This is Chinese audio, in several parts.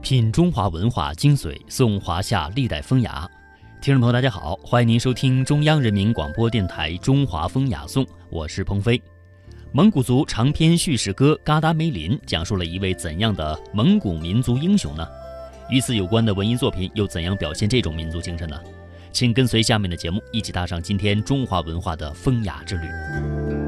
品中华文化精髓，颂华夏历代风雅。听众朋友，大家好，欢迎您收听中央人民广播电台《中华风雅颂》，我是鹏飞。蒙古族长篇叙事歌《嘎达梅林》讲述了一位怎样的蒙古民族英雄呢？与此有关的文艺作品又怎样表现这种民族精神呢？请跟随下面的节目，一起踏上今天中华文化的风雅之旅。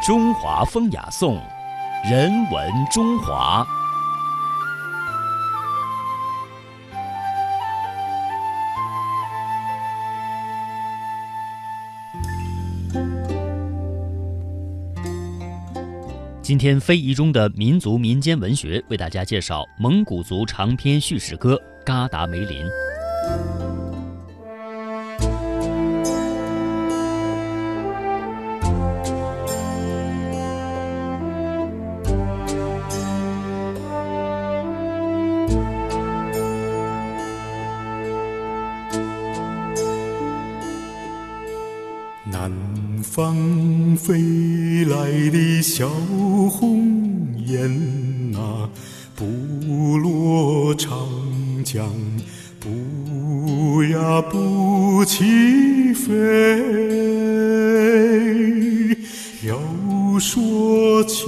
中华风雅颂，人文中华。今天非遗中的民族民间文学，为大家介绍蒙古族长篇叙事歌《嘎达梅林》。飞来的小红雁啊，不落长江不呀不起飞。要说起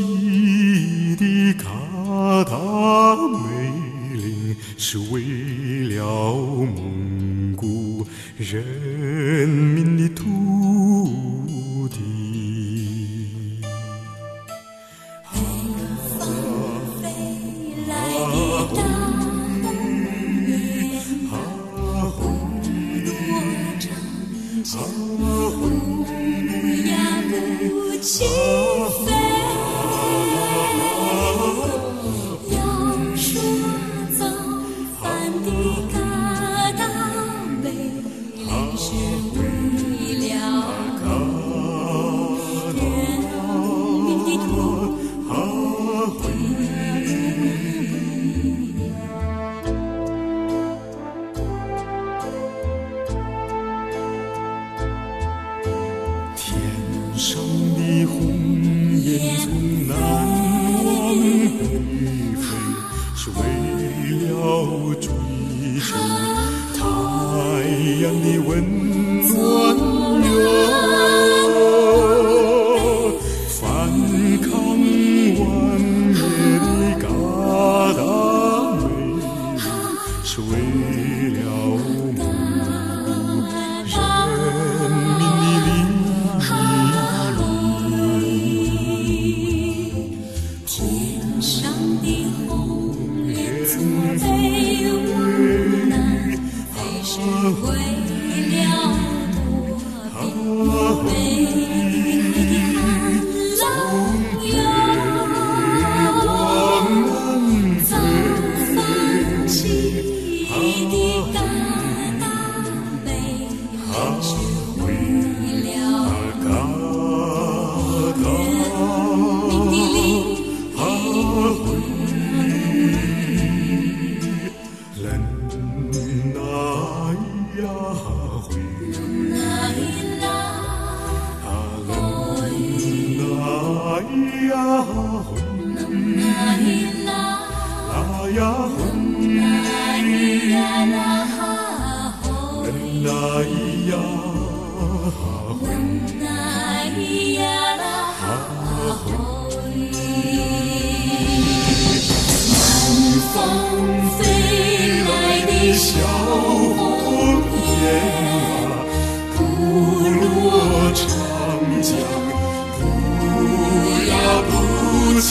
小红雁啊，不落长江，不呀不起。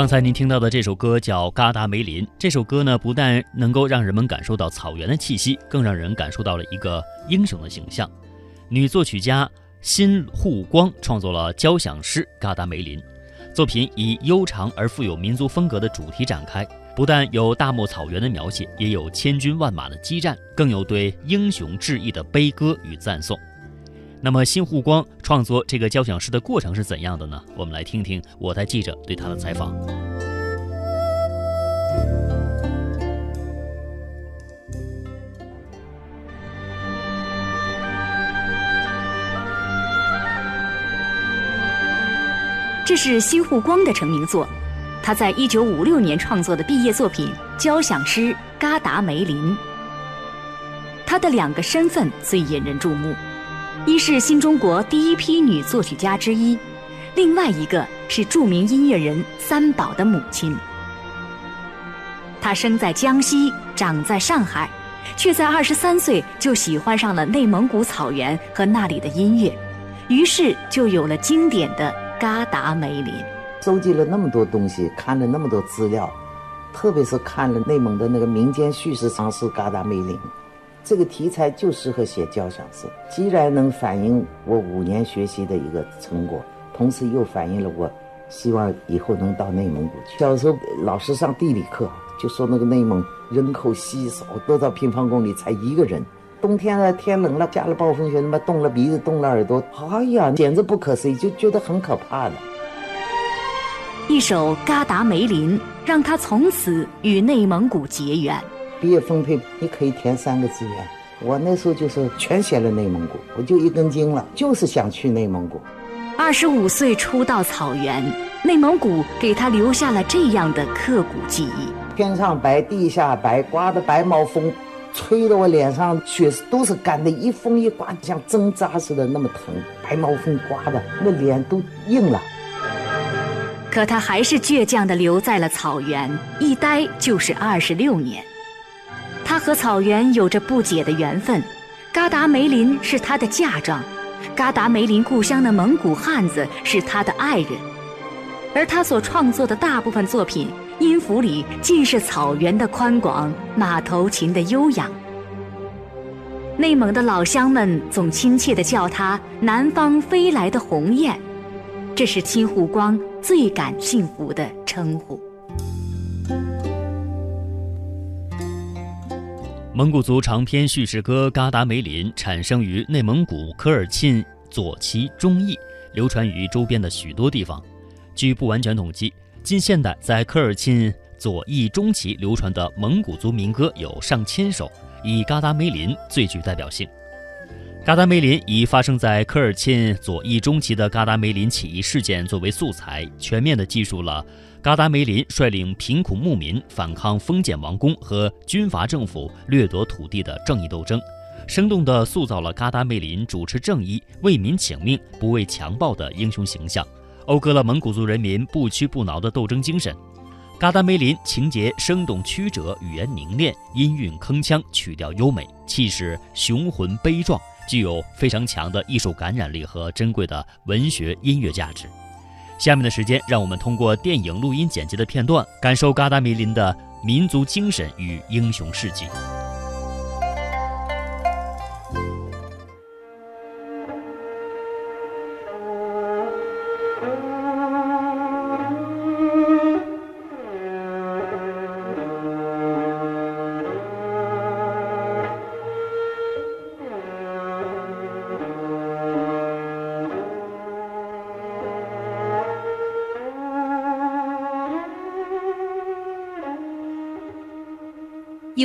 刚才您听到的这首歌叫《嘎达梅林》。这首歌呢，不但能够让人们感受到草原的气息，更让人感受到了一个英雄的形象。女作曲家辛护光创作了交响诗《嘎达梅林》，作品以悠长而富有民族风格的主题展开，不但有大漠草原的描写，也有千军万马的激战，更有对英雄致意的悲歌与赞颂。那么，辛护光创作这个交响诗的过程是怎样的呢？我们来听听我台记者对他的采访。这是新沪光的成名作，他在一九五六年创作的毕业作品交响诗《嘎达梅林》。他的两个身份最引人注目，一是新中国第一批女作曲家之一，另外一个是著名音乐人三宝的母亲。她生在江西，长在上海，却在二十三岁就喜欢上了内蒙古草原和那里的音乐，于是就有了经典的《嘎达梅林》。收集了那么多东西，看了那么多资料，特别是看了内蒙的那个民间叙事尝试《嘎达梅林》，这个题材就适合写交响诗，既然能反映我五年学习的一个成果，同时又反映了我希望以后能到内蒙古去。小时候老师上地理课就说那个内蒙人口稀少，多少平方公里才一个人。冬天了，天冷了，下了暴风雪，他妈冻了鼻子，冻了耳朵，哎呀，简直不可思议，就觉得很可怕的。一首《嘎达梅林》让他从此与内蒙古结缘。毕业分配你可以填三个志愿，我那时候就是全写了内蒙古，我就一根筋了，就是想去内蒙古。二十五岁初到草原，内蒙古给他留下了这样的刻骨记忆。天上白，地下白，刮的白毛风，吹得我脸上血都是干的，一风一刮像针扎似的那么疼，白毛风刮的那脸都硬了。可他还是倔强地留在了草原，一待就是二十六年。他和草原有着不解的缘分，嘎达梅林是他的嫁妆，嘎达梅林故乡的蒙古汉子是他的爱人，而他所创作的大部分作品，音符里尽是草原的宽广，马头琴的悠扬。内蒙的老乡们总亲切地叫他“南方飞来的鸿雁”，这是金护光最感幸福的称呼。蒙古族长篇叙事歌《嘎达梅林》产生于内蒙古科尔沁左旗中翼，流传于周边的许多地方。据不完全统计，近现代在科尔沁左翼中旗流传的蒙古族民歌有上千首，以《嘎达梅林》最具代表性。嘎达梅林以发生在科尔沁左翼中旗的嘎达梅林起义事件作为素材，全面地记述了嘎达梅林率领贫苦牧民反抗封建王公和军阀政府掠夺土地的正义斗争，生动地塑造了嘎达梅林主持正义、为民请命、不畏强暴的英雄形象，讴歌了蒙古族人民不屈不挠的斗争精神。嘎达梅林情节生动曲折，语言凝练，音韵铿锵，曲调优美，气势雄浑悲壮。具有非常强的艺术感染力和珍贵的文学音乐价值。下面的时间，让我们通过电影录音剪辑的片段，感受嘎达梅林的民族精神与英雄事迹。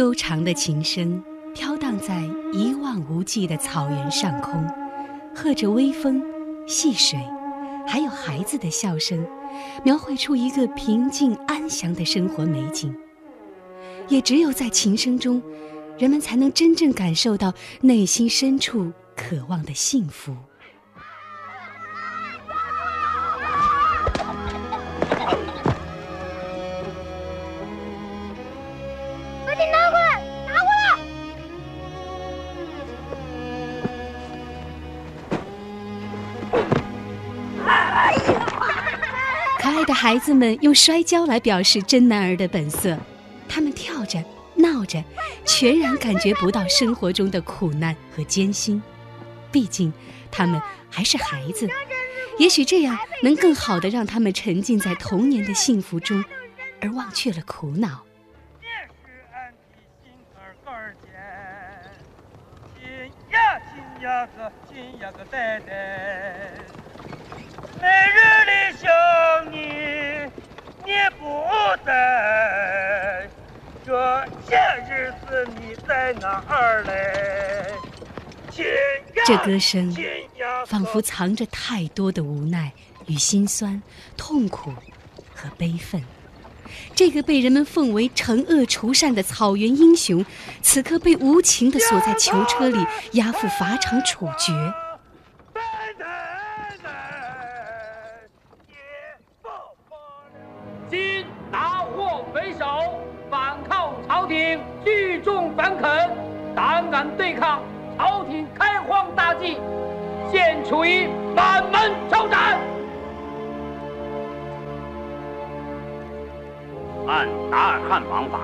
悠长的琴声飘荡在一望无际的草原上空，和着微风、细水，还有孩子的笑声，描绘出一个平静安详的生活美景。也只有在琴声中，人们才能真正感受到内心深处渴望的幸福。孩子们用摔跤来表示真男儿的本色，他们跳着、闹着，全然感觉不到生活中的苦难和艰辛。毕竟，他们还是孩子，也许这样能更好的让他们沉浸在童年的幸福中，而忘却了苦恼。每日里想你，你不在，这些日子你在哪儿嘞？这歌声仿佛藏着太多的无奈与心酸、痛苦和悲愤。这个被人们奉为惩恶除善的草原英雄，此刻被无情地锁在囚车里，押赴法场处决。朝廷，聚众反肯，胆敢对抗朝廷开荒大计，现处于满门抄斩。按达尔汉王法，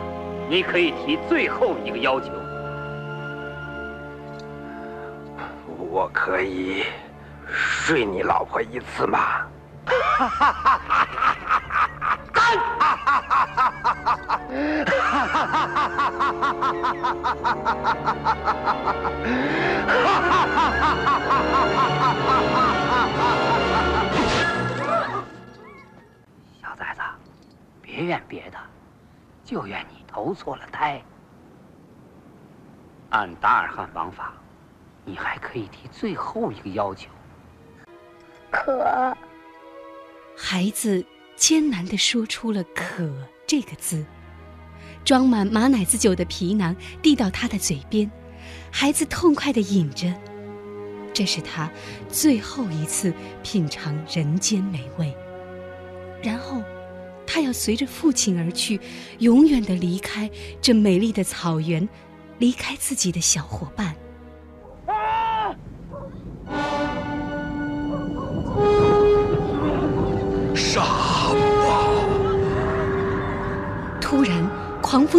你可以提最后一个要求。我可以睡你老婆一次吗？小崽子，别怨别的，就怨你投错了胎。按达尔汉王法，你还可以提最后一个要求。可，孩子。艰难地说出了“可”这个字，装满马奶子酒的皮囊递到他的嘴边，孩子痛快地饮着。这是他最后一次品尝人间美味。然后，他要随着父亲而去，永远地离开这美丽的草原，离开自己的小伙伴。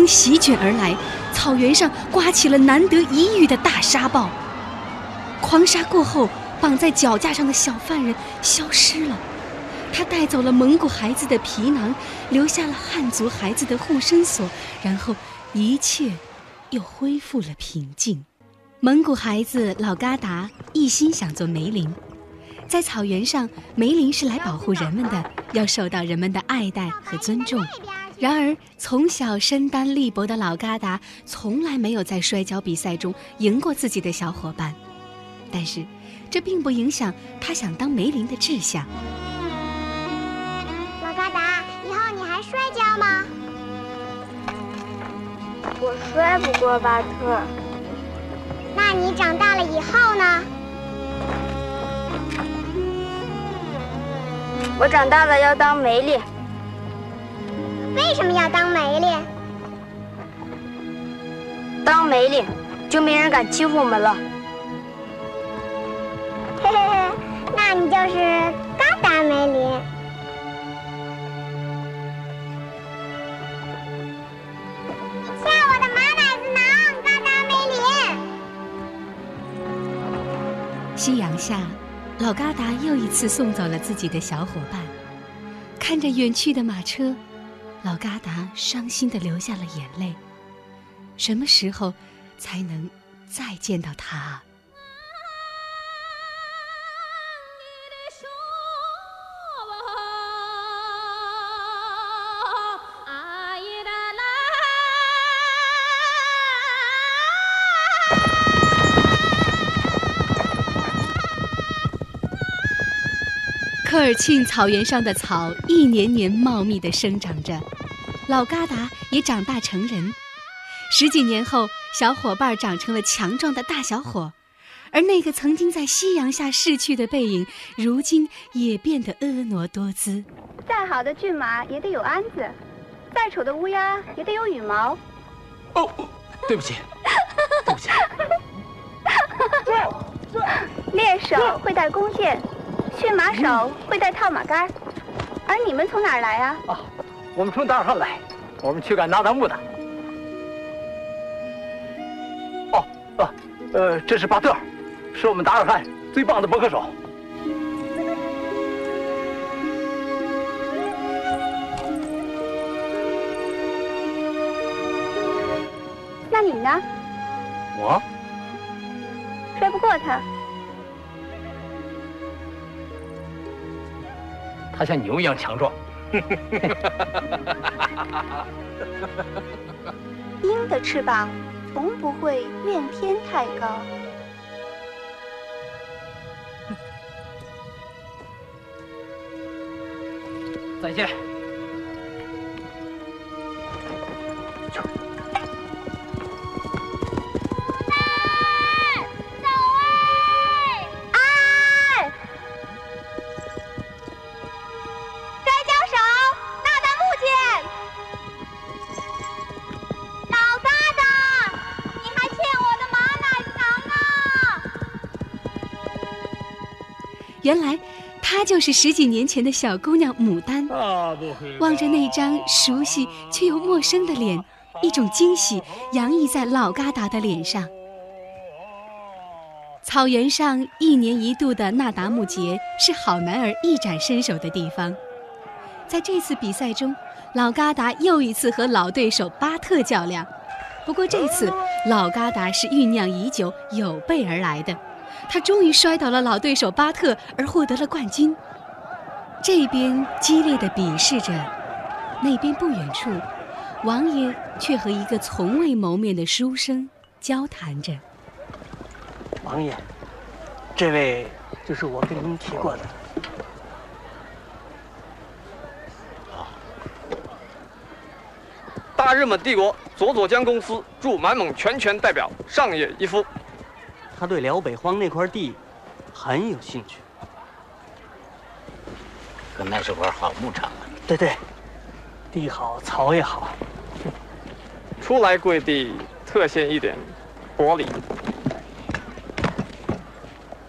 风席卷而来，草原上刮起了难得一遇的大沙暴。狂沙过后，绑在脚架上的小犯人消失了。他带走了蒙古孩子的皮囊，留下了汉族孩子的护身锁，然后一切又恢复了平静。蒙古孩子老嘎达一心想做梅林，在草原上，梅林是来保护人们的，要受到人们的爱戴和尊重。然而，从小身单力薄的老嘎达从来没有在摔跤比赛中赢过自己的小伙伴，但是这并不影响他想当梅林的志向。老嘎达，以后你还摔跤吗？我摔不过巴特。那你长大了以后呢？我长大了要当梅林。为什么要当梅林？当梅林，就没人敢欺负我们了。嘿嘿嘿，那你就是嘎达梅林。下我的马奶子囊，嘎达梅林。夕阳下，老嘎达又一次送走了自己的小伙伴，看着远去的马车。老嘎达伤心的流下了眼泪。什么时候才能再见到他啊？尔沁草原上的草一年年茂密地生长着，老嘎达也长大成人。十几年后，小伙伴长成了强壮的大小伙，而那个曾经在夕阳下逝去的背影，如今也变得婀娜多姿。再好的骏马也得有鞍子，再丑的乌鸦也得有羽毛。哦，对不起，对不起。猎手会带弓箭，驯马手会带套马杆，而你们从哪儿来啊？啊，我们从达尔汉来，我们去赶那达木的。哦，啊，呃，这是巴特，是我们达尔汉最棒的博克手。那你呢？我。摔不过他，他像牛一样强壮。鹰的翅膀从不会怨天太高。再见。原来，她就是十几年前的小姑娘牡丹。望着那张熟悉却又陌生的脸，一种惊喜洋溢在老嘎达的脸上。草原上一年一度的那达慕节是好男儿一展身手的地方。在这次比赛中，老嘎达又一次和老对手巴特较量。不过这次，老嘎达是酝酿已久、有备而来的。他终于摔倒了老对手巴特，而获得了冠军。这边激烈的比试着，那边不远处，王爷却和一个从未谋面的书生交谈着。王爷，这位就是我跟您提过的。大日本帝国佐佐江公司驻满蒙全权代表上野一夫。他对辽北荒那块地很有兴趣，可那是块好牧场啊！对对，地好，草也好。初来贵地，特献一点薄礼。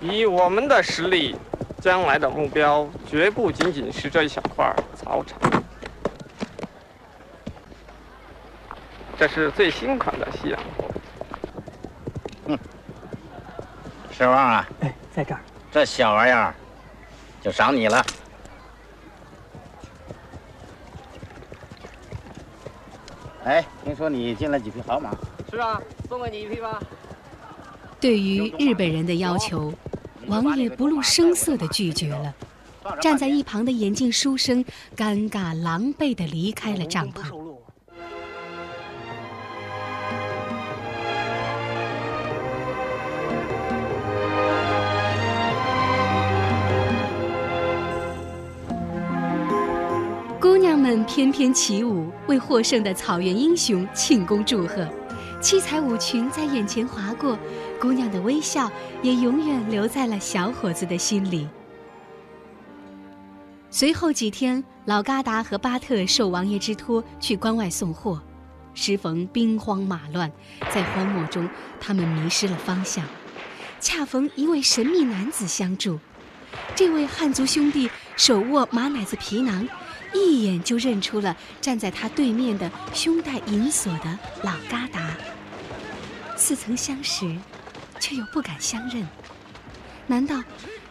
以我们的实力，将来的目标绝不仅仅是这一小块草场。这是最新款的西洋货。石旺啊，哎，在这儿，这小玩意儿就赏你了。哎，听说你进了几匹好马？是啊，送给你一匹吧。对于日本人的要求，王爷不露声色地拒绝了。站在一旁的眼镜书生尴尬狼狈地离开了帐篷。翩翩起舞，为获胜的草原英雄庆功祝贺。七彩舞裙在眼前划过，姑娘的微笑也永远留在了小伙子的心里。随后几天，老嘎达和巴特受王爷之托去关外送货，时逢兵荒马乱，在荒漠中，他们迷失了方向。恰逢一位神秘男子相助，这位汉族兄弟手握马奶子皮囊。一眼就认出了站在他对面的胸带银锁的老嘎达，似曾相识，却又不敢相认。难道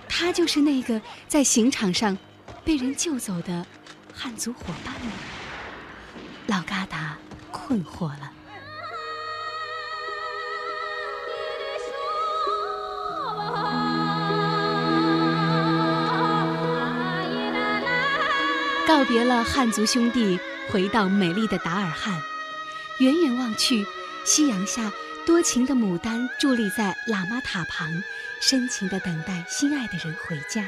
他就是那个在刑场上被人救走的汉族伙伴吗？老嘎达困惑了。告别了汉族兄弟，回到美丽的达尔汉，远远望去，夕阳下多情的牡丹伫立在喇嘛塔旁，深情的等待心爱的人回家。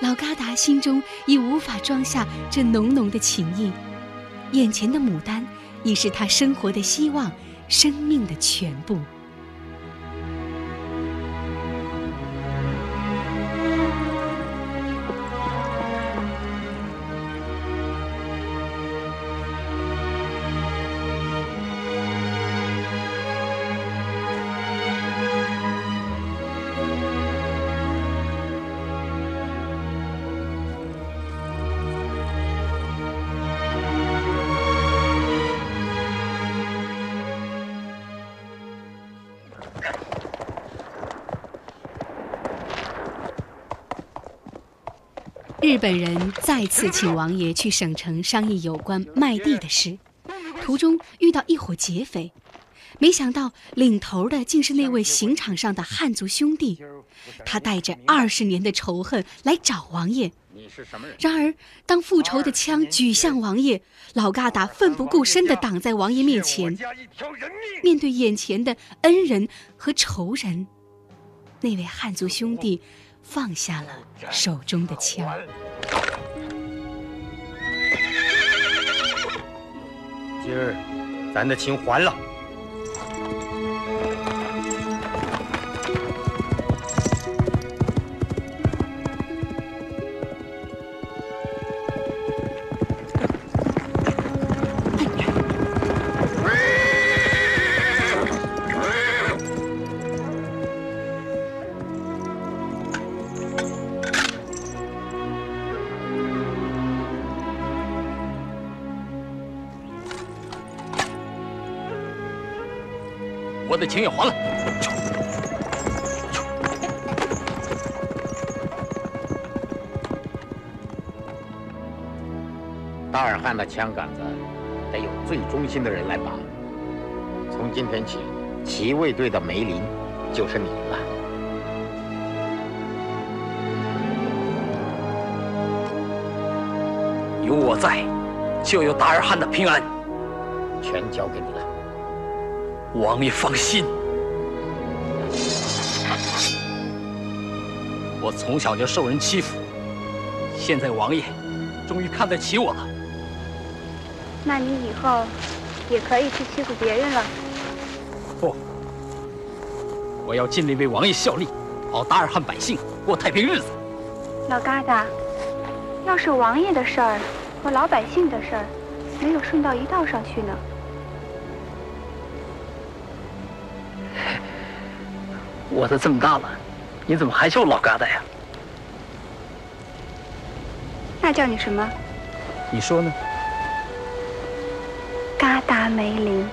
老嘎达心中已无法装下这浓浓的情意。眼前的牡丹已是他生活的希望，生命的全部。日本人再次请王爷去省城商议有关卖地的事，途中遇到一伙劫匪，没想到领头的竟是那位刑场上的汉族兄弟，他带着二十年的仇恨来找王爷。然而，当复仇的枪举向王爷，老疙瘩奋不顾身地挡在王爷面前。面对眼前的恩人和仇人，那位汉族兄弟。放下了手中的枪。今儿，咱的情还了。我的情也还了。大尔汉的枪杆子得有最忠心的人来把。从今天起，骑卫队的梅林就是你了。有我在，就有达尔汉的平安。全交给你了。王爷放心，我从小就受人欺负，现在王爷终于看得起我了。那你以后也可以去欺负别人了。不，我要尽力为王爷效力，保达尔汉百姓过太平日子。老疙瘩，要是王爷的事儿和老百姓的事儿没有顺到一道上去呢？我都这么大了，你怎么还叫我老疙瘩呀？那叫你什么？你说呢？疙瘩梅林。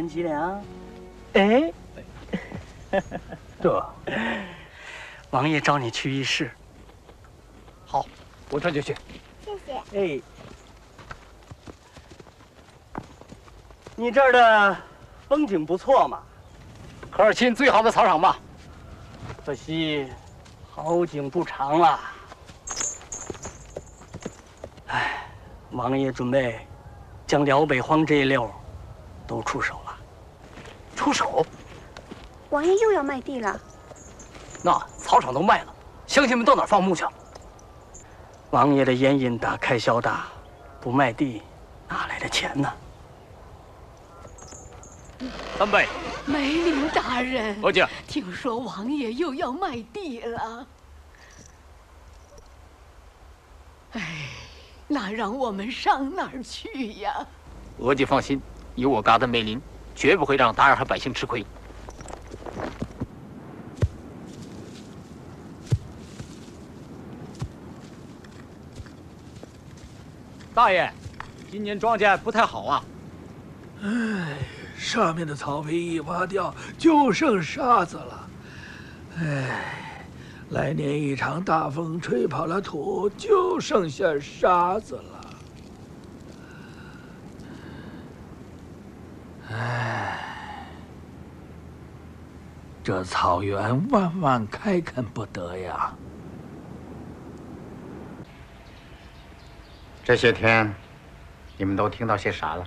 小天几两？哎，这，王爷召你去议事。好，我这就去。谢谢哎，你这儿的风景不错嘛，科尔沁最好的草场吧。可惜好景不长了。哎，王爷准备将辽北荒这一溜都出手了。出手？王爷又要卖地了？那草场都卖了，乡亲们到哪儿放牧去？王爷的烟瘾大，开销大，不卖地，哪来的钱呢？三贝，梅林大人，何姐，听说王爷又要卖地了。哎，那让我们上哪儿去呀？额吉放心，有我嘎的梅林，绝不会让达尔汉百姓吃亏。大爷，今年庄稼不太好啊。唉，上面的草皮一挖掉，就剩沙子了。哎，来年一场大风吹跑了土，就剩下沙子了。哎，这草原万万开垦不得呀！这些天，你们都听到些啥了？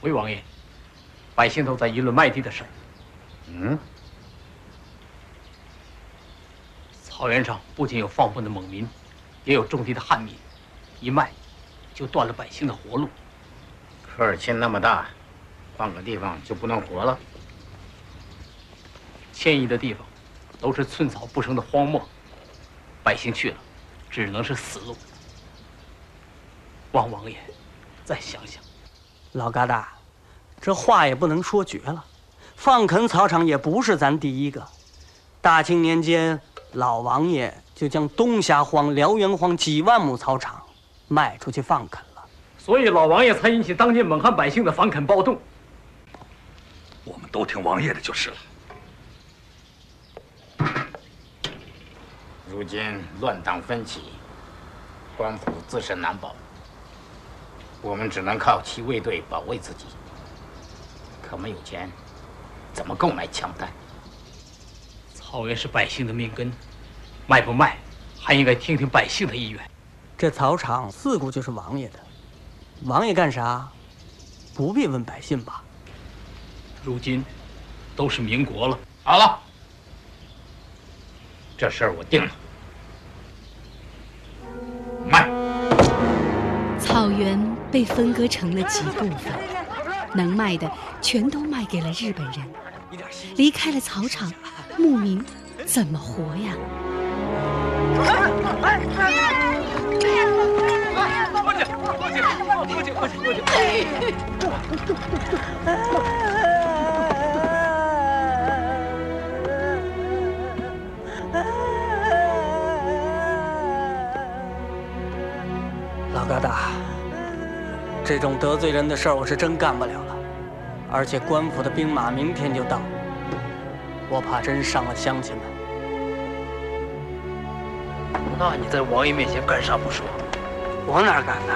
回王爷，百姓都在议论卖地的事儿。嗯，草原上不仅有放牧的蒙民，也有种地的汉民，一卖就断了百姓的活路。科尔沁那么大，换个地方就不能活了？迁移的地方都是寸草不生的荒漠，百姓去了，只能是死路。望王爷再想想。老疙瘩，这话也不能说绝了。放垦草场也不是咱第一个。大清年间，老王爷就将东霞荒、辽源荒几万亩草场卖出去放垦了，所以老王爷才引起当今蒙汉百姓的反垦暴动。我们都听王爷的就是了。如今乱党纷起，官府自身难保。我们只能靠骑卫队保卫自己，可没有钱，怎么购买枪弹？草原是百姓的命根，卖不卖，还应该听听百姓的意愿。这草场自古就是王爷的，王爷干啥，不必问百姓吧？如今都是民国了，好了，这事儿我定了，卖。草原。被分割成了几部分，能卖的全都卖给了日本人。离开了草场，牧民怎么活呀？老这种得罪人的事儿，我是真干不了了。而且官府的兵马明天就到，我怕真伤了乡亲们。那你在王爷面前干啥不说？我哪敢呢？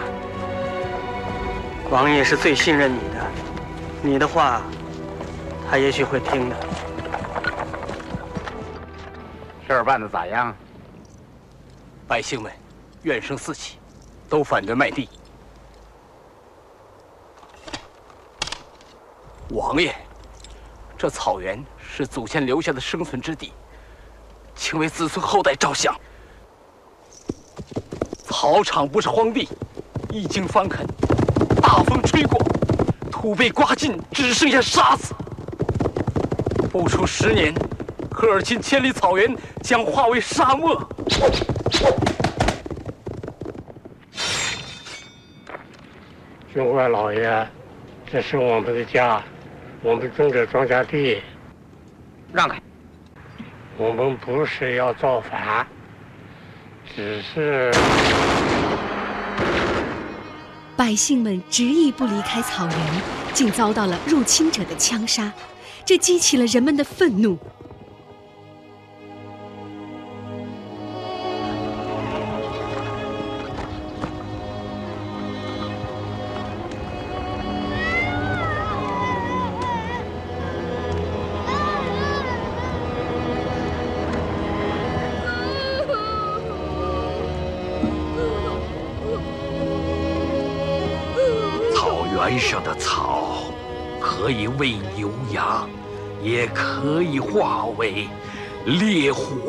王爷是最信任你的，你的话，他也许会听的。事儿办的咋样？百姓们怨声四起，都反对卖地。王爷，这草原是祖先留下的生存之地，请为子孙后代着想。草场不是荒地，一经翻垦，大风吹过，土被刮尽，只剩下沙子。不出十年，科尔沁千里草原将化为沙漠。军官老爷，这是我们的家。我们种着庄稼地，让开！我们不是要造反，只是百姓们执意不离开草原，竟遭到了入侵者的枪杀，这激起了人们的愤怒。化为烈火。